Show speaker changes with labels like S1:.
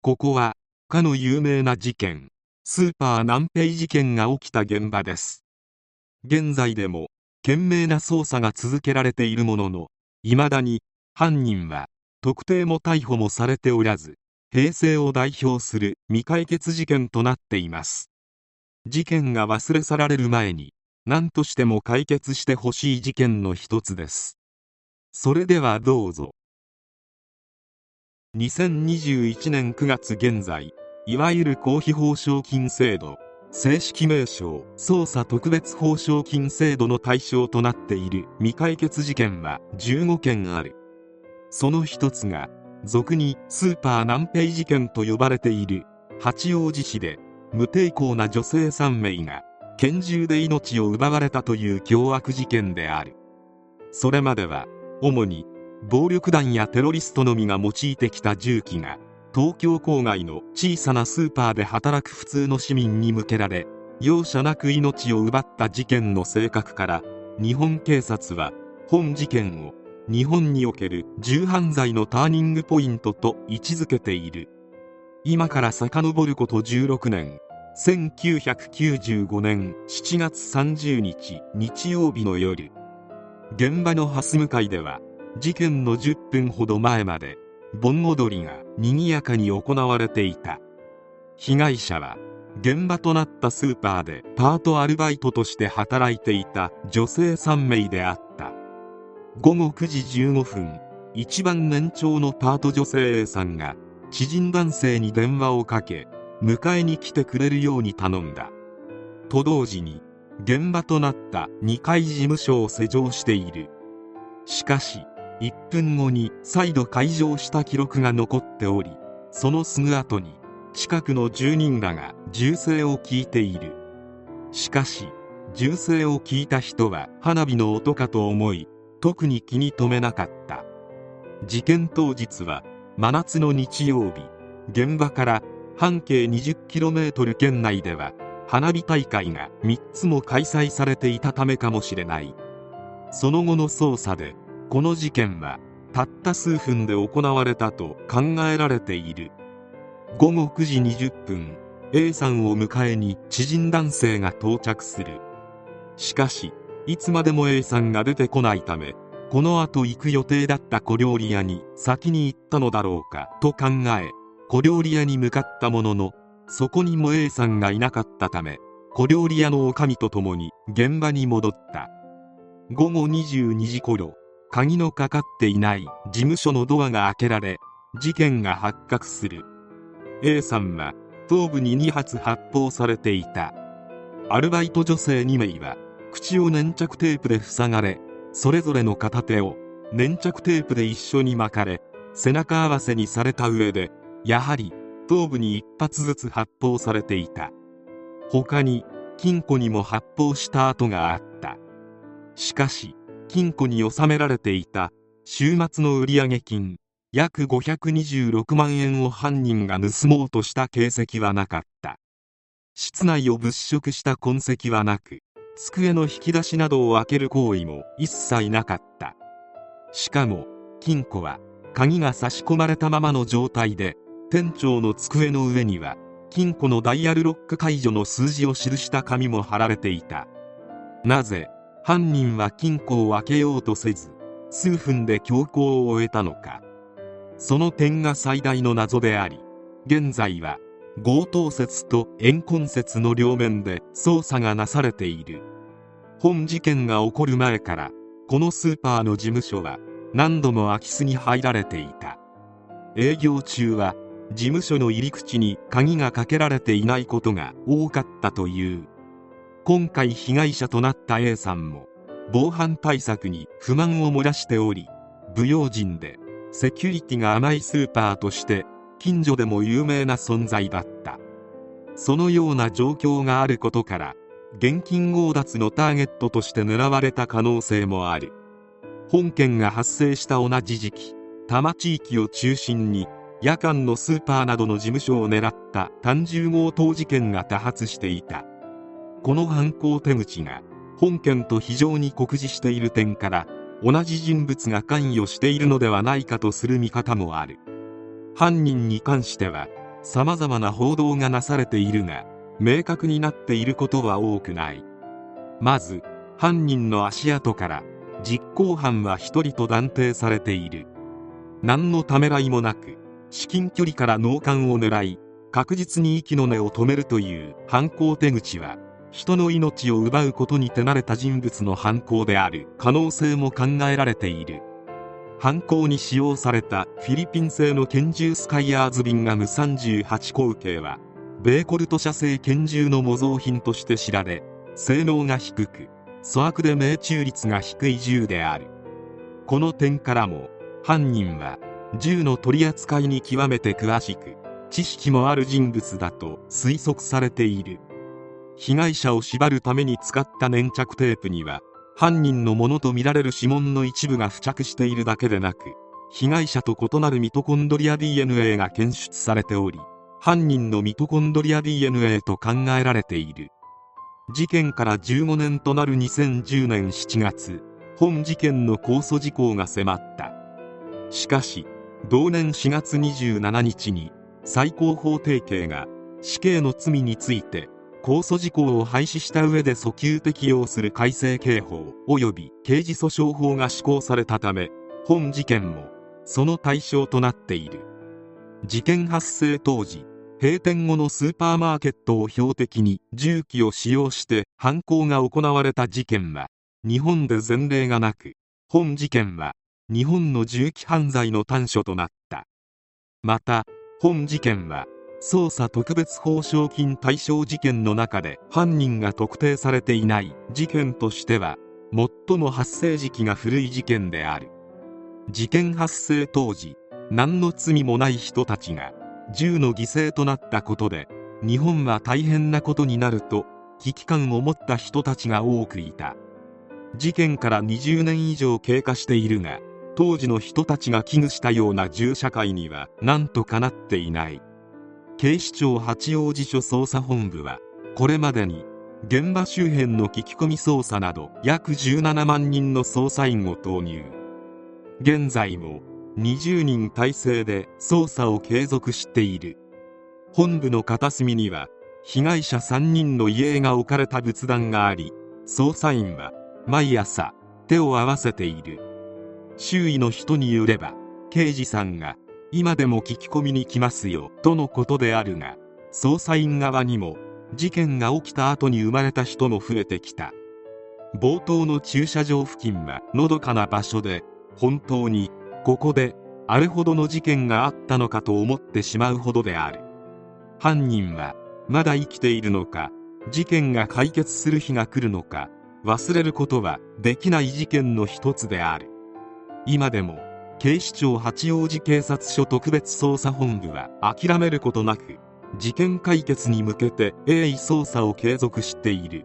S1: ここはかの有名な事件スーパー南平事件が起きた現場です。現在でも懸命な捜査が続けられているものの未だに犯人は特定も逮捕もされておらず平成を代表する未解決事件となっています。事件が忘れ去られる前に何としても解決してほしい事件の一つです。それではどうぞ。2021年9月現在いわゆる公費報奨金制度正式名称捜査特別報奨金制度の対象となっている未解決事件は15件ある。その一つが俗にスーパー南平事件と呼ばれている八王子市で無抵抗な女性3名が拳銃で命を奪われたという凶悪事件である。それまでは主に暴力団やテロリストのみが用いてきた銃器が東京郊外の小さなスーパーで働く普通の市民に向けられ容赦なく命を奪った事件の性格から日本警察は本事件を日本における銃犯罪のターニングポイントと位置づけている。今から遡ること16年1995年7月30日日曜日の夜。現場の蓮向かいでは事件の10分ほど前まで盆踊りが賑やかに行われていた。被害者は現場となったスーパーでパートアルバイトとして働いていた女性3名であった。午後9時15分一番年長のパート女性 A さんが知人男性に電話をかけ迎えに来てくれるように頼んだ。と同時に現場となった2階事務所を施錠している。しかし1分後に再度開場した記録が残っておりそのすぐ後に近くの住人らが銃声を聞いている。しかし銃声を聞いた人は花火の音かと思い特に気に留めなかった。事件当日は真夏の日曜日現場から半径 20km 圏内では花火大会が3つも開催されていたためかもしれない。その後の捜査でこの事件はたった数分で行われたと考えられている。午後9時20分 A さんを迎えに知人男性が到着する。しかしいつまでも A さんが出てこないためこの後行く予定だった小料理屋に先に行ったのだろうかと考え小料理屋に向かったもののそこにも A さんがいなかったため小料理屋の女将と共に現場に戻った。午後22時頃鍵のかかっていない事務所のドアが開けられ事件が発覚する。A さんは頭部に2発発砲されていた。アルバイト女性2名は口を粘着テープで塞がれそれぞれの片手を粘着テープで一緒に巻かれ背中合わせにされた上でやはり頭部に1発ずつ発砲されていた。他に金庫にも発砲した跡があった。しかし金庫に収められていた週末の売上金約526万円を犯人が盗もうとした形跡はなかった。室内を物色した痕跡はなく机の引き出しなどを開ける行為も一切なかった。しかも金庫は鍵が差し込まれたままの状態で店長の机の上には金庫のダイヤルロック解除の数字を記した紙も貼られていた。なぜ犯人は金庫を開けようとせず数分で強行を終えたのか。その点が最大の謎であり現在は強盗説と怨恨説の両面で捜査がなされている。本事件が起こる前からこのスーパーの事務所は何度も空き巣に入られていた。営業中は事務所の入り口に鍵がかけられていないことが多かったという。今回被害者となった A さんも防犯対策に不満を漏らしており不用心でセキュリティが甘いスーパーとして近所でも有名な存在だった。そのような状況があることから現金強奪のターゲットとして狙われた可能性もある。本件が発生した同じ時期多摩地域を中心に夜間のスーパーなどの事務所を狙った単銃強盗事件が多発していた。この犯行手口が本件と非常に酷似している点から同じ人物が関与しているのではないかとする見方もある。犯人に関しては様々な報道がなされているが明確になっていることは多くない。まず犯人の足跡から実行犯は1人と断定されている。何のためらいもなく至近距離から脳幹を狙い確実に息の根を止めるという犯行手口は人の命を奪うことに手慣れた人物の犯行である可能性も考えられている。犯行に使用されたフィリピン製の拳銃スカイヤーズビンガム38口径はベーコルト社製拳銃の模造品として知られ性能が低く粗悪で命中率が低い銃である。この点からも犯人は銃の取り扱いに極めて詳しく知識もある人物だと推測されている。被害者を縛るために使った粘着テープには犯人のものとみられる指紋の一部が付着しているだけでなく被害者と異なるミトコンドリア DNA が検出されており犯人のミトコンドリア DNA と考えられている。事件から15年となる2010年7月本事件の控訴事項が迫った。しかし同年4月27日に最高法定刑が死刑の罪について控訴事項を廃止した上で訴求適用する改正刑法及び刑事訴訟法が施行されたため本事件もその対象となっている。事件発生当時閉店後のスーパーマーケットを標的に銃器を使用して犯行が行われた事件は日本で前例がなく本事件は日本の銃器犯罪の端緒となった。また本事件は捜査特別報奨金対象事件の中で犯人が特定されていない事件としては最も発生時期が古い事件である。事件発生当時何の罪もない人たちが銃の犠牲となったことで日本は大変なことになると危機感を持った人たちが多くいた。事件から20年以上経過しているが当時の人たちが危惧したような銃社会には何とかなっていない。警視庁八王子署捜査本部はこれまでに現場周辺の聞き込み捜査など約17万人の捜査員を投入。現在も20人体制で捜査を継続している。本部の片隅には被害者3人の遺影が置かれた仏壇があり捜査員は毎朝手を合わせている。周囲の人によれば刑事さんが今でも聞き込みに来ますよとのことであるが捜査員側にも事件が起きた後に生まれた人も増えてきた。冒頭の駐車場付近はのどかな場所で本当にここであれほどの事件があったのかと思ってしまうほどである。犯人はまだ生きているのか事件が解決する日が来るのか忘れることはできない事件の一つである。今でも警視庁八王子警察署特別捜査本部は諦めることなく事件解決に向けて鋭意捜査を継続している。